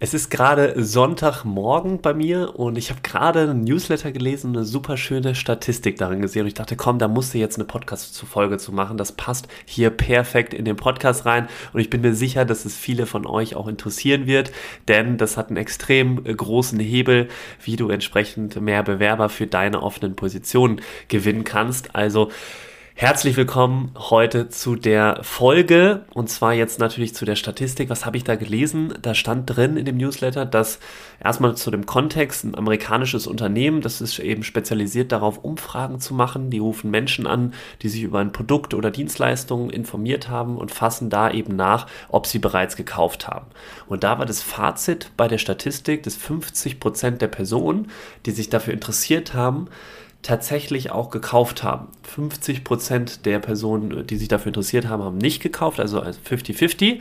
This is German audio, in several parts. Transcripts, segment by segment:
Es ist gerade Sonntagmorgen bei mir und ich habe gerade einen Newsletter gelesen, eine super schöne Statistik darin gesehen und ich dachte, komm, da musst du jetzt eine Podcast-Folge zu machen. Das passt hier perfekt in den Podcast rein und ich bin mir sicher, dass es viele von euch auch interessieren wird, denn das hat einen extrem großen Hebel, wie du entsprechend mehr Bewerber für deine offenen Positionen gewinnen kannst. Also Herzlich willkommen heute zu der Folge und zwar jetzt natürlich zu der Statistik. Was habe ich da gelesen? Da stand drin in dem Newsletter, dass erstmal zu dem Kontext ein amerikanisches Unternehmen, das ist eben spezialisiert darauf, Umfragen zu machen. Die rufen Menschen an, die sich über ein Produkt oder Dienstleistungen informiert haben und fassen da eben nach, ob sie bereits gekauft haben. Und da war das Fazit bei der Statistik, dass 50 Prozent der Personen, die sich dafür interessiert haben, tatsächlich auch gekauft haben. 50 Prozent der Personen, die sich dafür interessiert haben, haben nicht gekauft, also 50-50.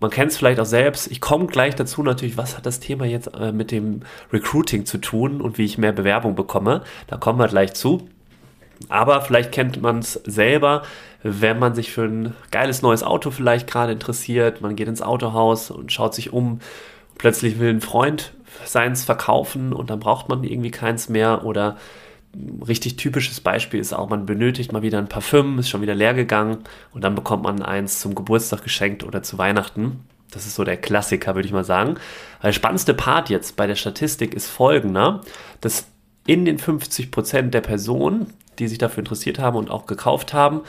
Man kennt es vielleicht auch selbst. Ich komme gleich dazu natürlich, was hat das Thema jetzt äh, mit dem Recruiting zu tun und wie ich mehr Bewerbung bekomme. Da kommen wir gleich zu. Aber vielleicht kennt man es selber, wenn man sich für ein geiles neues Auto vielleicht gerade interessiert. Man geht ins Autohaus und schaut sich um. Plötzlich will ein Freund seins verkaufen und dann braucht man irgendwie keins mehr oder richtig typisches Beispiel ist auch, man benötigt mal wieder ein Parfüm, ist schon wieder leer gegangen und dann bekommt man eins zum Geburtstag geschenkt oder zu Weihnachten. Das ist so der Klassiker, würde ich mal sagen. Der spannendste Part jetzt bei der Statistik ist folgender, dass in den 50% der Personen, die sich dafür interessiert haben und auch gekauft haben,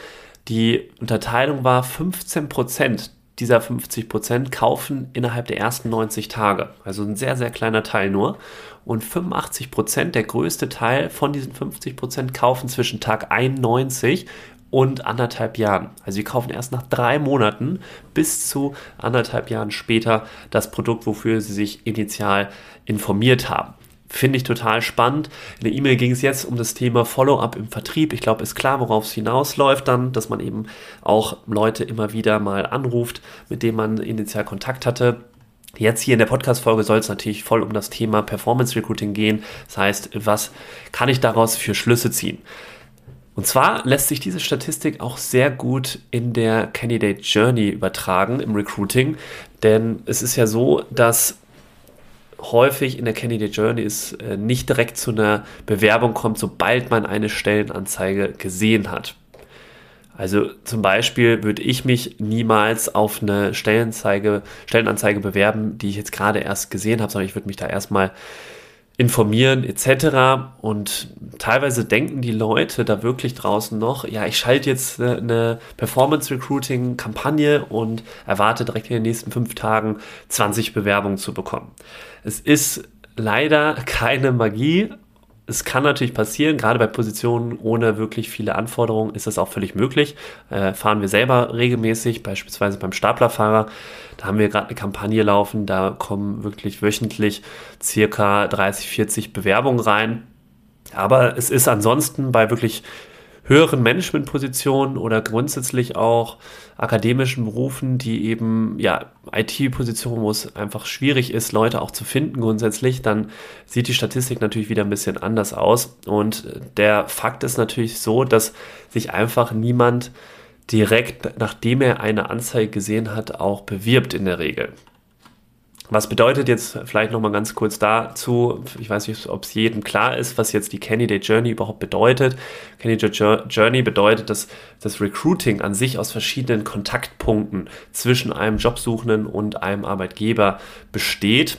die Unterteilung war 15% dieser 50% kaufen innerhalb der ersten 90 Tage. Also ein sehr, sehr kleiner Teil nur. Und 85%, der größte Teil von diesen 50% kaufen zwischen Tag 91 und anderthalb Jahren. Also sie kaufen erst nach drei Monaten bis zu anderthalb Jahren später das Produkt, wofür sie sich initial informiert haben. Finde ich total spannend. In der E-Mail ging es jetzt um das Thema Follow-up im Vertrieb. Ich glaube, ist klar, worauf es hinausläuft dann, dass man eben auch Leute immer wieder mal anruft, mit denen man initial Kontakt hatte. Jetzt hier in der Podcast-Folge soll es natürlich voll um das Thema Performance Recruiting gehen. Das heißt, was kann ich daraus für Schlüsse ziehen? Und zwar lässt sich diese Statistik auch sehr gut in der Candidate Journey übertragen im Recruiting, denn es ist ja so, dass häufig in der Candidate Journey es äh, nicht direkt zu einer Bewerbung kommt, sobald man eine Stellenanzeige gesehen hat. Also zum Beispiel würde ich mich niemals auf eine Stellenanzeige, Stellenanzeige bewerben, die ich jetzt gerade erst gesehen habe, sondern ich würde mich da erstmal informieren etc. Und teilweise denken die Leute da wirklich draußen noch, ja, ich schalte jetzt eine Performance Recruiting Kampagne und erwarte direkt in den nächsten fünf Tagen 20 Bewerbungen zu bekommen. Es ist leider keine Magie. Es kann natürlich passieren, gerade bei Positionen ohne wirklich viele Anforderungen ist das auch völlig möglich. Äh, fahren wir selber regelmäßig, beispielsweise beim Staplerfahrer. Da haben wir gerade eine Kampagne laufen, da kommen wirklich wöchentlich circa 30, 40 Bewerbungen rein. Aber es ist ansonsten bei wirklich höheren Managementpositionen oder grundsätzlich auch akademischen Berufen, die eben ja IT-Positionen, wo es einfach schwierig ist, Leute auch zu finden grundsätzlich, dann sieht die Statistik natürlich wieder ein bisschen anders aus. Und der Fakt ist natürlich so, dass sich einfach niemand direkt, nachdem er eine Anzeige gesehen hat, auch bewirbt in der Regel. Was bedeutet jetzt vielleicht nochmal ganz kurz dazu, ich weiß nicht, ob es jedem klar ist, was jetzt die Candidate Journey überhaupt bedeutet. Candidate Journey bedeutet, dass das Recruiting an sich aus verschiedenen Kontaktpunkten zwischen einem Jobsuchenden und einem Arbeitgeber besteht.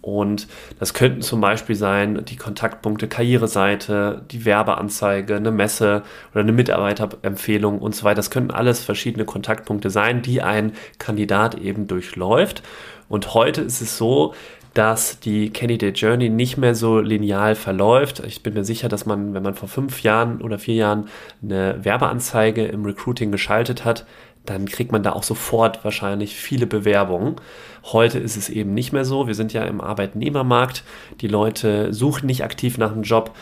Und das könnten zum Beispiel sein die Kontaktpunkte Karriereseite, die Werbeanzeige, eine Messe oder eine Mitarbeiterempfehlung und so weiter. Das könnten alles verschiedene Kontaktpunkte sein, die ein Kandidat eben durchläuft. Und heute ist es so, dass die Candidate Journey nicht mehr so lineal verläuft. Ich bin mir sicher, dass man, wenn man vor fünf Jahren oder vier Jahren eine Werbeanzeige im Recruiting geschaltet hat, dann kriegt man da auch sofort wahrscheinlich viele Bewerbungen. Heute ist es eben nicht mehr so. Wir sind ja im Arbeitnehmermarkt. Die Leute suchen nicht aktiv nach einem Job,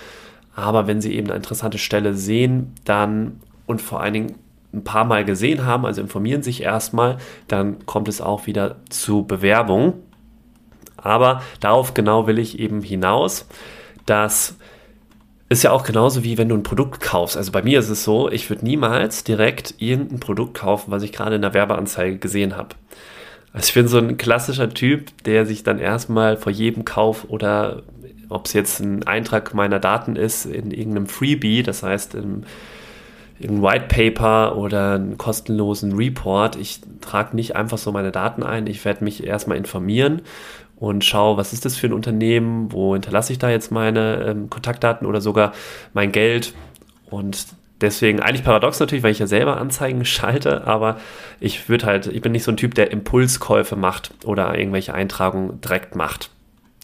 aber wenn sie eben eine interessante Stelle sehen, dann und vor allen Dingen ein paar Mal gesehen haben, also informieren sich erstmal, dann kommt es auch wieder zu Bewerbung. Aber darauf genau will ich eben hinaus, dass ist ja auch genauso wie wenn du ein Produkt kaufst. Also bei mir ist es so, ich würde niemals direkt irgendein Produkt kaufen, was ich gerade in der Werbeanzeige gesehen habe. Also ich bin so ein klassischer Typ, der sich dann erstmal vor jedem Kauf oder ob es jetzt ein Eintrag meiner Daten ist in irgendeinem Freebie, das heißt in ein White Paper oder einen kostenlosen Report. Ich trage nicht einfach so meine Daten ein. Ich werde mich erstmal informieren und schaue, was ist das für ein Unternehmen, wo hinterlasse ich da jetzt meine ähm, Kontaktdaten oder sogar mein Geld. Und deswegen eigentlich paradox natürlich, weil ich ja selber Anzeigen schalte, aber ich würde halt, ich bin nicht so ein Typ, der Impulskäufe macht oder irgendwelche Eintragungen direkt macht.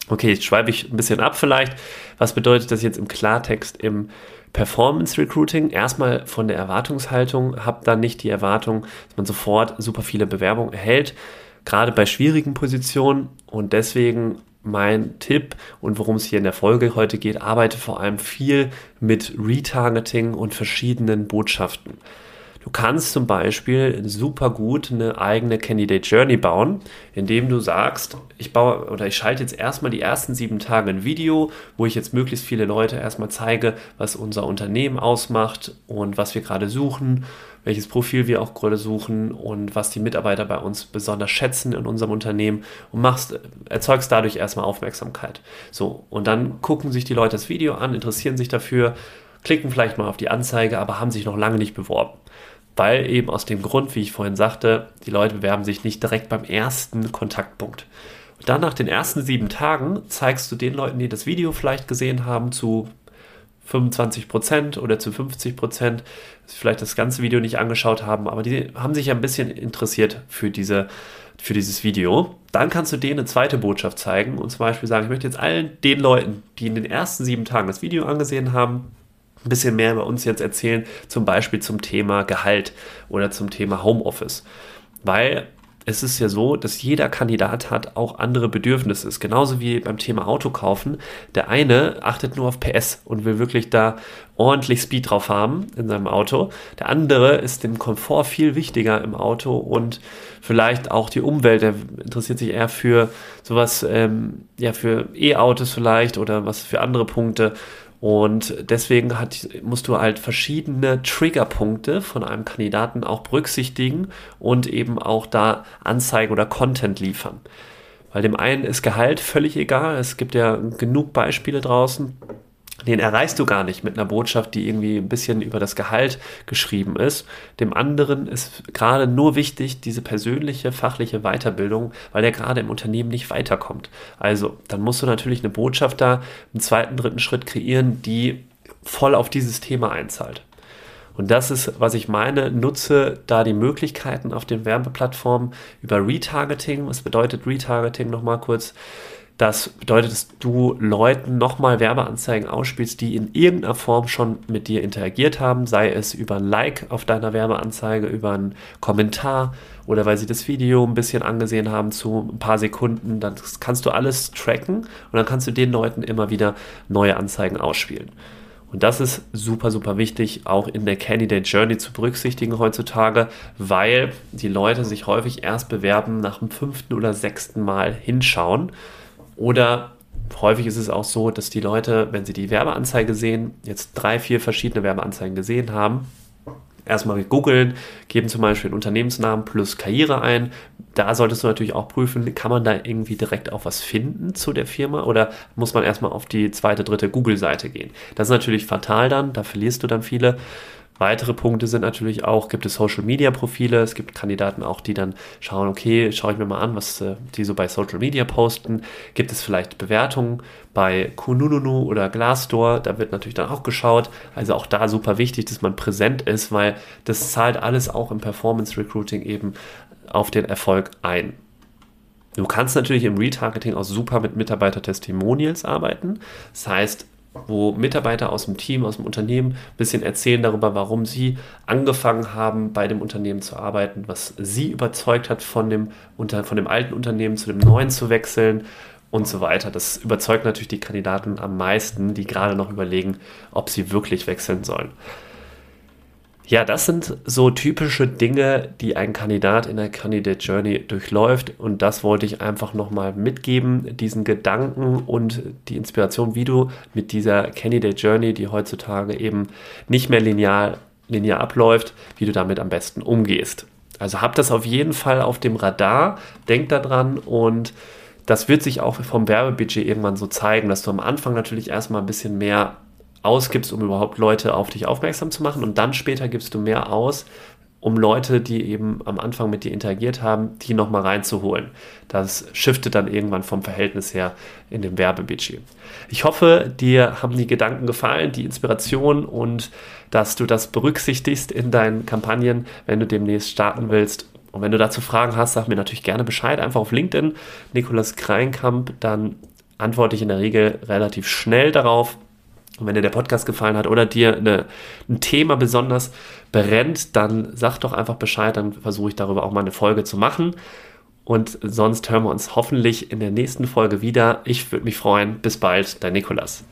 Okay, jetzt schweife ich ein bisschen ab vielleicht. Was bedeutet das jetzt im Klartext im Performance Recruiting? Erstmal von der Erwartungshaltung, habt dann nicht die Erwartung, dass man sofort super viele Bewerbungen erhält, gerade bei schwierigen Positionen und deswegen mein Tipp und worum es hier in der Folge heute geht, arbeite vor allem viel mit Retargeting und verschiedenen Botschaften. Du kannst zum Beispiel super gut eine eigene Candidate Journey bauen, indem du sagst, ich baue oder ich schalte jetzt erstmal die ersten sieben Tage ein Video, wo ich jetzt möglichst viele Leute erstmal zeige, was unser Unternehmen ausmacht und was wir gerade suchen, welches Profil wir auch gerade suchen und was die Mitarbeiter bei uns besonders schätzen in unserem Unternehmen und machst, erzeugst dadurch erstmal Aufmerksamkeit. So, und dann gucken sich die Leute das Video an, interessieren sich dafür, klicken vielleicht mal auf die Anzeige, aber haben sich noch lange nicht beworben weil eben aus dem Grund, wie ich vorhin sagte, die Leute bewerben sich nicht direkt beim ersten Kontaktpunkt. Und dann nach den ersten sieben Tagen zeigst du den Leuten, die das Video vielleicht gesehen haben, zu 25% oder zu 50%, vielleicht das ganze Video nicht angeschaut haben, aber die haben sich ja ein bisschen interessiert für, diese, für dieses Video. Dann kannst du denen eine zweite Botschaft zeigen und zum Beispiel sagen, ich möchte jetzt allen den Leuten, die in den ersten sieben Tagen das Video angesehen haben, ein bisschen mehr bei uns jetzt erzählen, zum Beispiel zum Thema Gehalt oder zum Thema Homeoffice. Weil es ist ja so, dass jeder Kandidat hat auch andere Bedürfnisse. Ist genauso wie beim Thema Auto kaufen. Der eine achtet nur auf PS und will wirklich da ordentlich Speed drauf haben in seinem Auto. Der andere ist dem Komfort viel wichtiger im Auto und vielleicht auch die Umwelt. Er interessiert sich eher für sowas, ähm, ja, für E-Autos vielleicht oder was für andere Punkte. Und deswegen hat, musst du halt verschiedene Triggerpunkte von einem Kandidaten auch berücksichtigen und eben auch da Anzeigen oder Content liefern. Weil dem einen ist Gehalt völlig egal. Es gibt ja genug Beispiele draußen den erreichst du gar nicht mit einer Botschaft, die irgendwie ein bisschen über das Gehalt geschrieben ist. Dem anderen ist gerade nur wichtig diese persönliche, fachliche Weiterbildung, weil der gerade im Unternehmen nicht weiterkommt. Also, dann musst du natürlich eine Botschaft da im zweiten, dritten Schritt kreieren, die voll auf dieses Thema einzahlt. Und das ist, was ich meine, nutze da die Möglichkeiten auf den Werbeplattformen über Retargeting. Was bedeutet Retargeting nochmal kurz? Das bedeutet, dass du Leuten nochmal Werbeanzeigen ausspielst, die in irgendeiner Form schon mit dir interagiert haben, sei es über ein Like auf deiner Werbeanzeige, über einen Kommentar oder weil sie das Video ein bisschen angesehen haben zu ein paar Sekunden. Dann kannst du alles tracken und dann kannst du den Leuten immer wieder neue Anzeigen ausspielen. Und das ist super, super wichtig, auch in der Candidate Journey zu berücksichtigen heutzutage, weil die Leute sich häufig erst bewerben nach dem fünften oder sechsten Mal hinschauen oder häufig ist es auch so, dass die Leute, wenn sie die Werbeanzeige sehen, jetzt drei, vier verschiedene Werbeanzeigen gesehen haben, erstmal googeln, geben zum Beispiel einen Unternehmensnamen plus Karriere ein. Da solltest du natürlich auch prüfen, kann man da irgendwie direkt auch was finden zu der Firma oder muss man erstmal auf die zweite, dritte Google-Seite gehen. Das ist natürlich fatal dann, da verlierst du dann viele Weitere Punkte sind natürlich auch, gibt es Social Media Profile, es gibt Kandidaten auch, die dann schauen, okay, schaue ich mir mal an, was äh, die so bei Social Media posten. Gibt es vielleicht Bewertungen bei Kununu oder Glassdoor? Da wird natürlich dann auch geschaut. Also auch da super wichtig, dass man präsent ist, weil das zahlt alles auch im Performance Recruiting eben auf den Erfolg ein. Du kannst natürlich im Retargeting auch super mit Mitarbeiter-Testimonials arbeiten. Das heißt, wo Mitarbeiter aus dem Team, aus dem Unternehmen ein bisschen erzählen darüber, warum sie angefangen haben, bei dem Unternehmen zu arbeiten, was sie überzeugt hat, von dem, von dem alten Unternehmen zu dem neuen zu wechseln und so weiter. Das überzeugt natürlich die Kandidaten am meisten, die gerade noch überlegen, ob sie wirklich wechseln sollen. Ja, das sind so typische Dinge, die ein Kandidat in der Candidate Journey durchläuft. Und das wollte ich einfach nochmal mitgeben, diesen Gedanken und die Inspiration, wie du mit dieser Candidate Journey, die heutzutage eben nicht mehr linear, linear abläuft, wie du damit am besten umgehst. Also hab das auf jeden Fall auf dem Radar, denk daran und das wird sich auch vom Werbebudget irgendwann so zeigen, dass du am Anfang natürlich erstmal ein bisschen mehr ausgibst, um überhaupt Leute auf dich aufmerksam zu machen und dann später gibst du mehr aus, um Leute, die eben am Anfang mit dir interagiert haben, die nochmal reinzuholen. Das shiftet dann irgendwann vom Verhältnis her in dem Werbebudget. Ich hoffe, dir haben die Gedanken gefallen, die Inspiration und dass du das berücksichtigst in deinen Kampagnen, wenn du demnächst starten willst. Und wenn du dazu Fragen hast, sag mir natürlich gerne Bescheid. Einfach auf LinkedIn, Nikolas Kreinkamp, dann antworte ich in der Regel relativ schnell darauf. Und wenn dir der Podcast gefallen hat oder dir eine, ein Thema besonders brennt, dann sag doch einfach Bescheid, dann versuche ich darüber auch mal eine Folge zu machen. Und sonst hören wir uns hoffentlich in der nächsten Folge wieder. Ich würde mich freuen. Bis bald, dein Nikolas.